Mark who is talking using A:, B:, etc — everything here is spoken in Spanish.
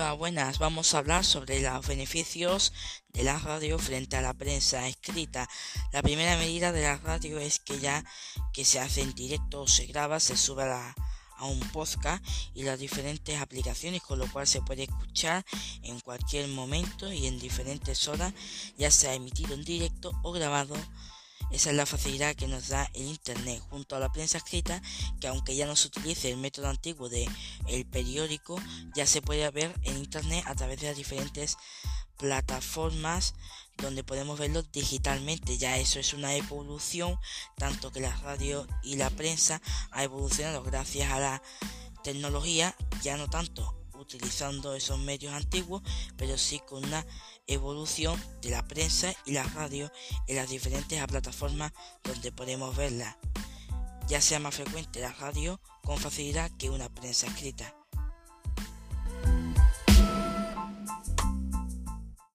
A: Buenas. Vamos a hablar sobre los beneficios de la radio frente a la prensa escrita. La primera medida de la radio es que ya que se hace en directo o se graba, se sube a un podcast y las diferentes aplicaciones, con lo cual se puede escuchar en cualquier momento y en diferentes horas, ya sea emitido en directo o grabado esa es la facilidad que nos da el Internet junto a la prensa escrita, que aunque ya no se utilice el método antiguo de periódico, ya se puede ver en Internet a través de las diferentes plataformas donde podemos verlo digitalmente. Ya eso es una evolución, tanto que la radio y la prensa ha evolucionado gracias a la tecnología, ya no tanto utilizando esos medios antiguos, pero sí con una evolución de la prensa y la radio en las diferentes plataformas donde podemos verla. Ya sea más frecuente la radio con facilidad que una prensa escrita.